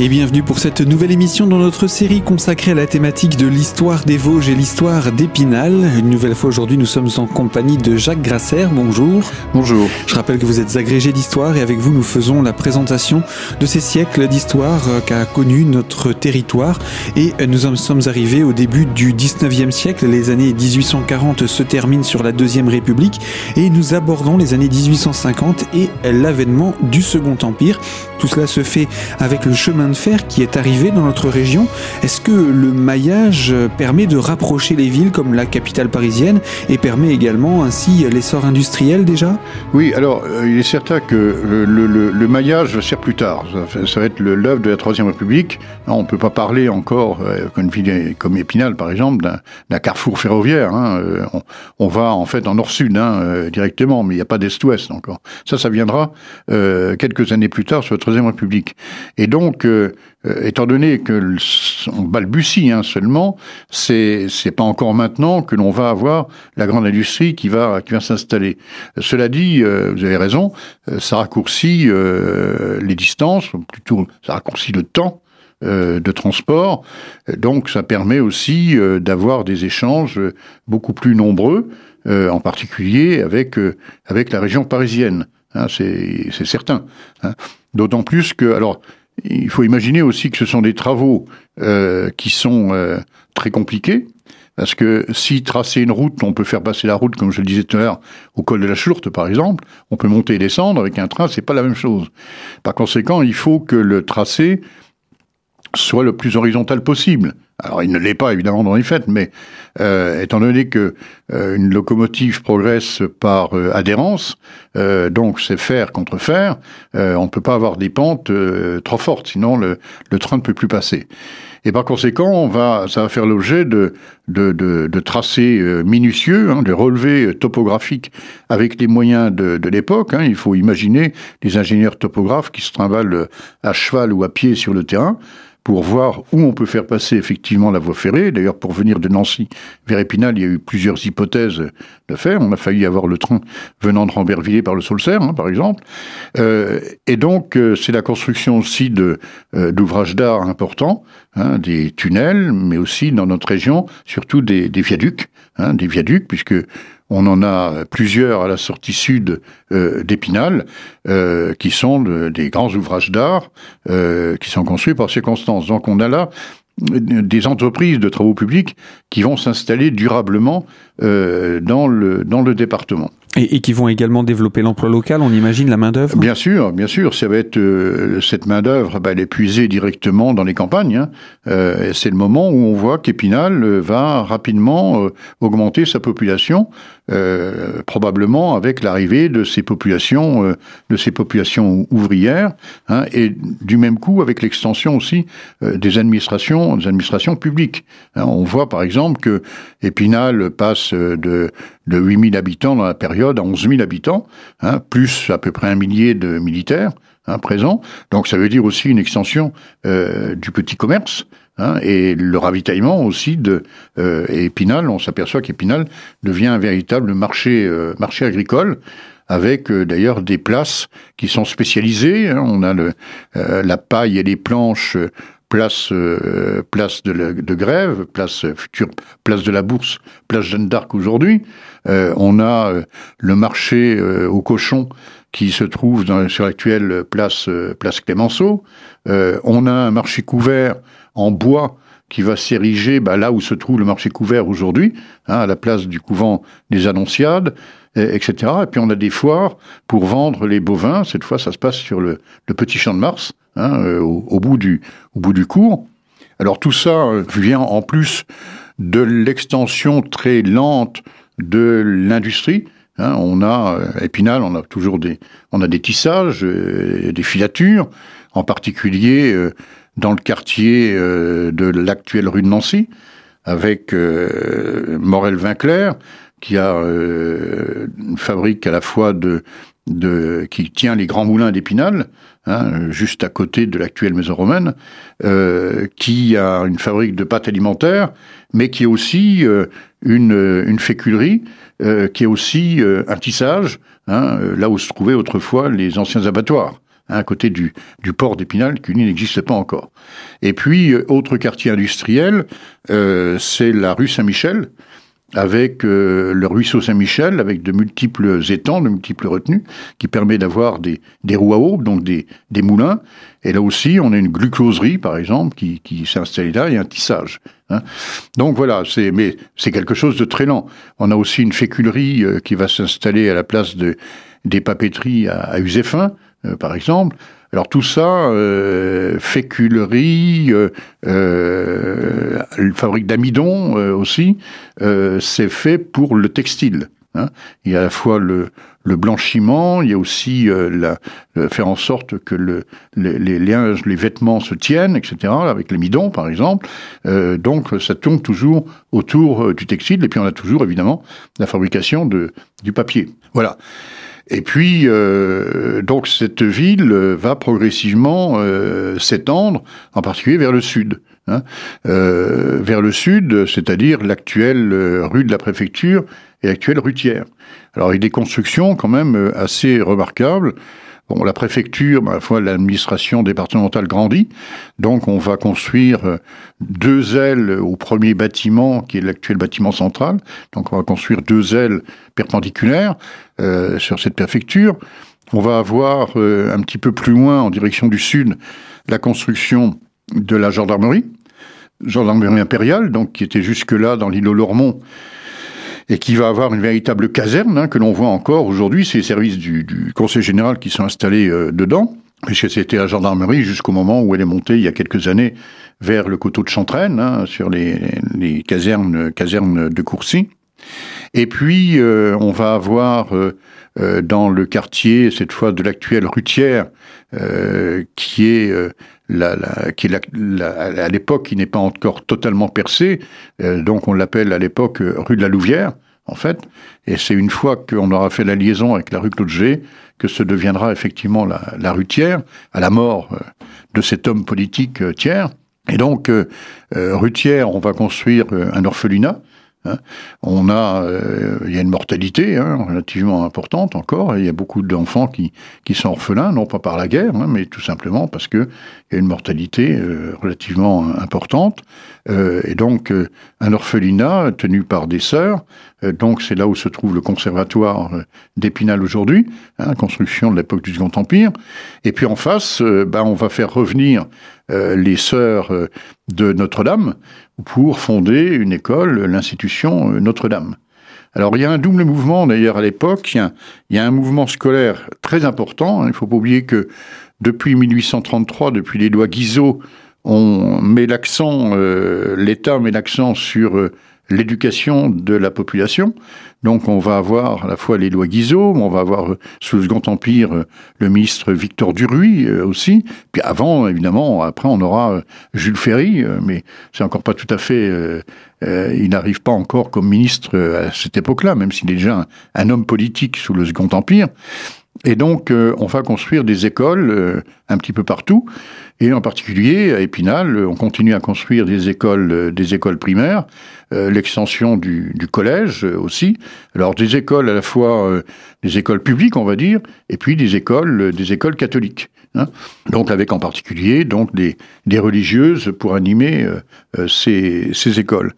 Et bienvenue pour cette nouvelle émission dans notre série consacrée à la thématique de l'histoire des Vosges et l'histoire d'Épinal. Une nouvelle fois aujourd'hui, nous sommes en compagnie de Jacques Grasser. Bonjour. Bonjour. Je rappelle que vous êtes agrégé d'histoire et avec vous, nous faisons la présentation de ces siècles d'histoire euh, qu'a connu notre territoire. Et euh, nous en sommes arrivés au début du 19e siècle. Les années 1840 se terminent sur la Deuxième République et nous abordons les années 1850 et l'avènement du Second Empire. Tout cela se fait avec le chemin de fer qui est arrivé dans notre région. Est-ce que le maillage permet de rapprocher les villes comme la capitale parisienne et permet également ainsi l'essor industriel déjà? Oui, alors euh, il est certain que euh, le, maillage va se plus tard. Ça, va être l'œuvre de la Troisième République. on ne peut pas parler encore, euh, comme comme Épinal par exemple, d'un carrefour ferroviaire. Hein. On, on, va en fait en nord-sud hein, directement, mais il n'y a pas d'est-ouest encore. Ça, ça viendra euh, quelques années plus tard sur la Troisième République. Et donc, euh, étant donné que on balbutie hein, seulement, c'est c'est pas encore maintenant que l'on va avoir la grande industrie qui va qui va s'installer. Cela dit, euh, vous avez raison, euh, ça raccourcit euh, les distances, plutôt ça raccourcit le temps. de transport, donc ça permet aussi d'avoir des échanges beaucoup plus nombreux, en particulier avec avec la région parisienne. Hein, c'est certain. Hein. D'autant plus que, alors, il faut imaginer aussi que ce sont des travaux euh, qui sont euh, très compliqués. Parce que si tracer une route, on peut faire passer la route, comme je le disais tout à l'heure, au col de la Chourte, par exemple. On peut monter et descendre avec un train, c'est pas la même chose. Par conséquent, il faut que le tracé soit le plus horizontal possible. Alors, il ne l'est pas évidemment dans les faits, mais euh, étant donné que euh, une locomotive progresse par euh, adhérence, euh, donc c'est fer contre fer, euh, on ne peut pas avoir des pentes euh, trop fortes, sinon le, le, train ne peut plus passer. Et par conséquent, on va, ça va faire l'objet de, de, de, de, tracés minutieux, hein, de relevés topographiques avec les moyens de, de l'époque. Hein. Il faut imaginer les ingénieurs topographes qui se trimballent à cheval ou à pied sur le terrain pour voir où on peut faire passer effectivement la voie ferrée. D'ailleurs, pour venir de Nancy vers Épinal, il y a eu plusieurs hypothèses de faire. On a failli avoir le train venant de Rambervillers par le Saulcerre, hein, par exemple. Euh, et donc, euh, c'est la construction aussi de euh, d'ouvrages d'art importants, hein, des tunnels, mais aussi dans notre région, surtout des, viaducs, hein, des viaducs, puisque on en a plusieurs à la sortie sud euh, d'Épinal, euh, qui sont de, des grands ouvrages d'art euh, qui sont construits par circonstances. Donc on a là des entreprises de travaux publics qui vont s'installer durablement euh, dans, le, dans le département. Et, et, qui vont également développer l'emploi local, on imagine la main-d'œuvre Bien sûr, bien sûr. Ça va être euh, cette main-d'œuvre, bah, elle est puisée directement dans les campagnes. Hein. Euh, c'est le moment où on voit qu'Épinal va rapidement euh, augmenter sa population, euh, probablement avec l'arrivée de ces populations, euh, de ces populations ouvrières, hein, et du même coup avec l'extension aussi des administrations, des administrations publiques. Hein, on voit par exemple que Épinal passe de de 8000 habitants dans la période à 11 000 habitants, hein, plus à peu près un millier de militaires hein, présents. Donc ça veut dire aussi une extension euh, du petit commerce. Hein, et le ravitaillement aussi de euh, Épinal, on s'aperçoit qu'Épinal devient un véritable marché euh, marché agricole avec euh, d'ailleurs des places qui sont spécialisées. Hein. on a le, euh, la paille et les planches place euh, place de, la, grève, place future place de la Bourse, place Jeanne d'Arc aujourd'hui. Euh, on a euh, le marché euh, aux cochons qui se trouve dans, sur l'actuelle place euh, place Clémenceau. on a un marché couvert en bois qui va s'ériger bah, là où se trouve le marché couvert aujourd'hui, hein, à la place du couvent des Annonciades, etc. Et puis on a des foires pour vendre les bovins. Cette fois, ça se passe sur le, le petit champ de Mars, hein, euh, au, au, bout du, au bout du cours. Alors tout ça euh, vient en plus de l'extension très lente de l'industrie. Hein, on a euh, Épinal, on a toujours des, on a des tissages, euh, des filatures, en particulier euh, dans le quartier de l'actuelle rue de Nancy, avec Morel-Vinclair, qui a une fabrique à la fois de, de qui tient les grands moulins d'Épinal, hein, juste à côté de l'actuelle maison romaine, euh, qui a une fabrique de pâtes alimentaires, mais qui est aussi euh, une, une féculerie, euh, qui est aussi euh, un tissage, hein, là où se trouvaient autrefois les anciens abattoirs. à côté du, du port d'Épinal, qui n'existe pas encore. Et puis, autre quartier industriel, c'est la rue Saint-Michel, avec euh, le ruisseau Saint-Michel, avec de multiples étangs, de multiples retenues, qui permet d'avoir des, des roues à eau, donc des, des, moulins. Et là aussi, on a une glucoserie, par exemple, qui, qui s'est installée là, et un tissage. Hein. Donc voilà, c'est mais c'est quelque chose de très lent. On a aussi une féculerie euh, qui va s'installer à la place de, des papeteries à, à euh, par exemple. Alors tout ça, euh, féculerie, euh, euh, fabrique d'amidon euh, aussi, euh, c'est fait pour le textile. Hein. Il y a à la fois le, le blanchiment, il y a aussi la, faire en sorte que le, les, les, linges, les vêtements se tiennent, etc., avec l'amidon par exemple. donc ça tourne toujours autour du textile, et puis on a toujours évidemment la fabrication de, du papier. Voilà. Et puis, euh, donc, cette ville va progressivement euh, s'étendre, en particulier vers le sud. Hein, euh, vers le sud, c'est-à-dire l'actuelle euh, rue de la préfecture et l'actuelle rue Thiers. Alors, avec des constructions quand même euh, assez remarquables. Bon, la préfecture, ma foi, l'administration départementale grandit, donc on va construire euh, deux ailes au premier bâtiment, qui est l'actuel bâtiment central. Donc on va construire deux ailes perpendiculaires euh, sur cette préfecture. On va avoir euh, un petit peu plus loin, en direction du sud, la construction de la gendarmerie, gendarmerie impériale, donc qui était jusque-là dans l'îlot Lormont et qui va avoir une véritable caserne hein, que l'on voit encore aujourd'hui. C'est les services du, du, Conseil général qui sont installés euh, dedans, puisque c'était la gendarmerie jusqu'au moment où elle est montée il y a quelques années vers le coteau de Chantraine, hein, sur les, les, casernes, casernes de Courcy. Et puis, euh, on va avoir euh, euh, dans le quartier, cette fois de l'actuelle rutière, euh, qui est la, la, qui la, à l'époque qui n'est pas encore totalement percée, euh, donc on l'appelle à l'époque rue de la Louvière, en fait, et c'est une fois qu'on aura fait la liaison avec la rue Claude G que ce deviendra effectivement la, la rue Thiers, à la mort euh, de cet homme politique euh, Thiers. Et donc, euh, rue Thiers, on va construire un orphelinat, Hein. On a, euh, il y a une mortalité hein, relativement importante encore, et il y a beaucoup d'enfants qui, qui sont orphelins, non pas par la guerre, hein, mais tout simplement parce que il y a une mortalité euh, relativement importante, euh, et donc un orphelinat tenu par des sœurs. Donc c'est là où se trouve le conservatoire d'Épinal aujourd'hui, construction de l'époque du Second Empire. Et puis en face, ben, on va faire revenir les sœurs de Notre-Dame pour fonder une école, l'institution Notre-Dame. Alors il y a un double mouvement d'ailleurs à l'époque, il, y a un mouvement scolaire très important, il ne faut pas oublier que depuis 1833, depuis les lois Guizot, on met l'accent, euh, l'État met l'accent sur euh, l'éducation de la population. Donc on va avoir à la fois les lois Guizot, on va avoir euh, sous le Second Empire euh, le ministre Victor Duruy euh, aussi. Puis avant, évidemment, après on aura Jules Ferry, mais c'est encore pas tout à fait. il n'arrive pas encore comme ministre à cette époque-là, même s'il est déjà un, un, homme politique sous le Second Empire. Et donc on va construire des écoles un petit peu partout. Et en particulier, à Épinal, on continue à construire des écoles, des écoles primaires, euh, l'extension du, collège aussi. Alors des écoles à la fois euh, des écoles publiques, on va dire, et puis des écoles, des écoles catholiques. Hein. Donc avec en particulier donc des, religieuses pour animer euh, ces écoles.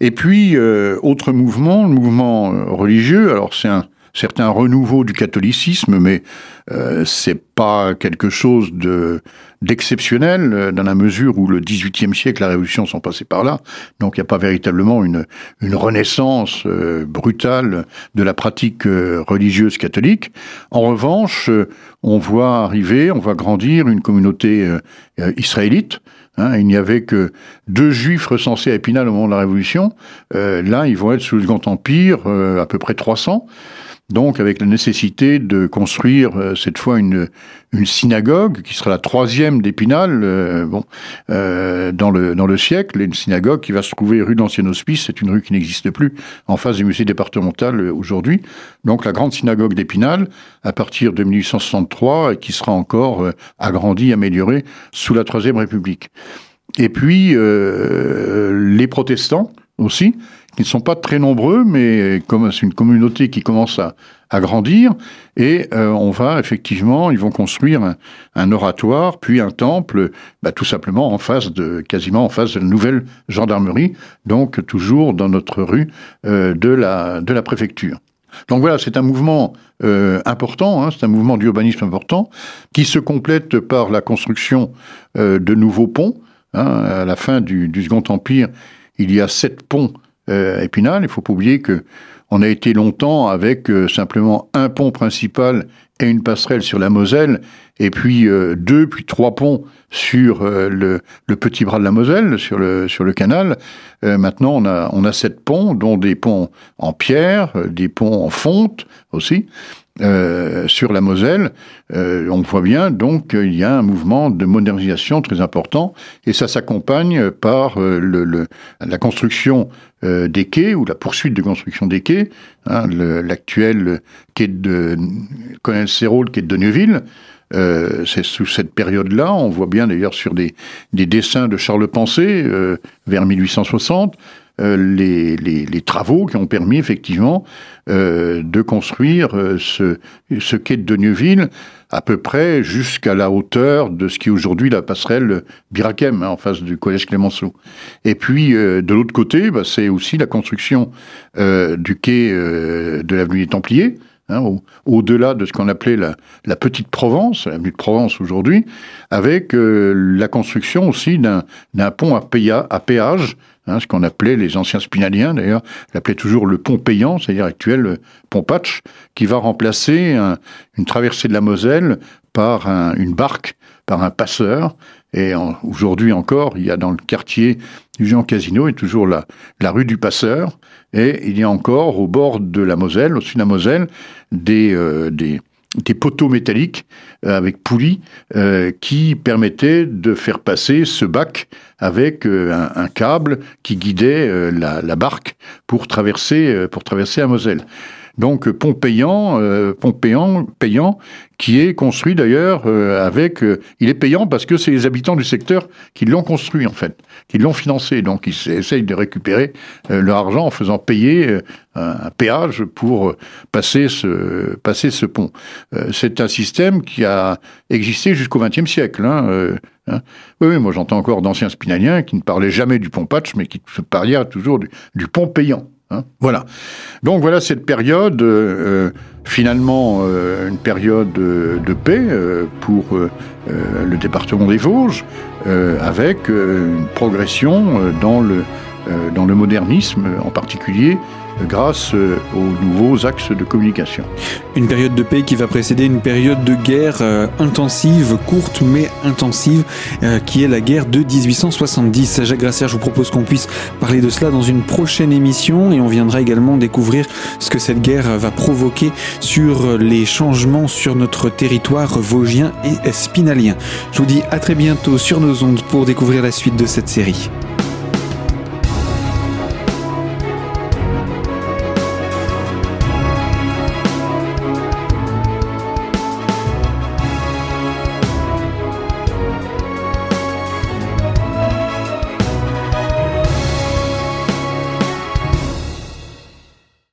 Et puis autre mouvement, le mouvement religieux. Alors c'est un certain renouveau du catholicisme, mais euh, c'est quelque chose de d'exceptionnel euh, dans la mesure où le XVIIIe siècle, la Révolution sont passés par là. Donc il n'y a pas véritablement une une renaissance euh, brutale de la pratique euh, religieuse catholique. En revanche, on voit arriver, on va grandir une communauté israélite. Hein, il n'y avait que deux juifs recensés à Épinal au moment de la Révolution. là, ils vont être sous le Second Empire, à peu près 300 donc avec la nécessité de construire cette fois une, une synagogue qui sera la troisième d'Épinal euh, bon, euh, dans, le, dans le siècle, une synagogue qui va se trouver rue d'Ancien Hospice, c'est une rue qui n'existe plus, en face du musée départemental euh, aujourd'hui. Donc la grande synagogue d'Épinal, à partir de 1863, et qui sera encore euh, agrandie, améliorée sous la Troisième République. Et puis euh, les protestants, aussi, qui ne sont pas très nombreux, mais comme c'est une communauté qui commence à, grandir, et euh, on va effectivement, ils vont construire un, oratoire, puis un temple, bah, tout simplement en face de, quasiment en face de la nouvelle gendarmerie, donc toujours dans notre rue euh, de la préfecture. Donc voilà, c'est un mouvement euh, important, hein, c'est un mouvement d'urbanisme important, qui se complète par la construction de nouveaux ponts. Hein, à la fin du, Second Empire, il y a sept ponts euh, Épinal. Il faut pas oublier que on a été longtemps avec euh, simplement un pont principal et une passerelle sur la Moselle, et puis euh, deux, puis trois ponts sur le, petit bras de la Moselle, sur le, sur le canal. maintenant, on a, on a sept ponts, dont des ponts en pierre, des ponts en fonte aussi. Euh, sur la Moselle, euh, on voit bien donc qu'il y a un mouvement de modernisation très important et ça s'accompagne par euh, le, la construction des quais ou la poursuite de construction des quais, hein, l'actuel quai de Colonel Serrault, le quai de Neuville. C'est sous cette période-là, on voit bien d'ailleurs sur des, des, dessins de Charles Pensée vers 1860, euh, les, les, travaux qui ont permis effectivement euh, de construire euh, ce, ce quai de Neuville à peu près jusqu'à la hauteur de ce qui est aujourd'hui la passerelle Birakem, hein, en face du collège Clémenceau. Et puis, de l'autre côté, bah, c'est aussi la construction du quai de l'avenue des Templiers, hein, au-delà de ce qu'on appelait la, Petite Provence, l'avenue de Provence aujourd'hui, avec la construction aussi d'un pont à, à péage Hein, ce qu'on appelait les anciens spinaliens d'ailleurs, l'appelaient toujours le pont payant, c'est-à-dire actuel pont patch, qui va remplacer une traversée de la Moselle par une barque, par un passeur. Et aujourd'hui encore, il y a dans le quartier du Jean Casino, et toujours la rue du Passeur, et il y a encore au bord de la Moselle, au-dessus de la Moselle, des, euh, poteaux métalliques euh, avec poulies euh, qui permettaient de faire passer ce bac avec un, câble qui guidait la, la, barque pour traverser pour traverser la Moselle. Donc pont payant, pont payant, payant qui est construit d'ailleurs euh, avec. Euh, il est payant parce que c'est les habitants du secteur qui l'ont construit en fait, qui l'ont financé. Donc ils essayent de récupérer euh, leur argent en faisant payer un, péage pour passer ce passer ce pont. c'est un système qui a existé jusqu'au XXe siècle. Hein, hein. Oui, oui, moi j'entends encore d'anciens spinaliens qui ne parlaient jamais du pont patch, mais qui se parlaient toujours du pont payant. Hein. voilà. Donc voilà cette période, euh, finalement euh, une période de paix euh, pour le département des Vosges, avec une progression dans le, dans le modernisme en particulier grâce euh, aux nouveaux axes de communication. Une période de paix qui va précéder une période de guerre euh, intensive, courte mais intensive, euh, qui est la guerre de 1870. Jacques Grasser, je vous propose qu'on puisse parler de cela dans une prochaine émission et on viendra également découvrir ce que cette guerre va provoquer sur les changements sur notre territoire vosgien et spinalien. Je vous dis à très bientôt sur nos ondes pour découvrir la suite de cette série.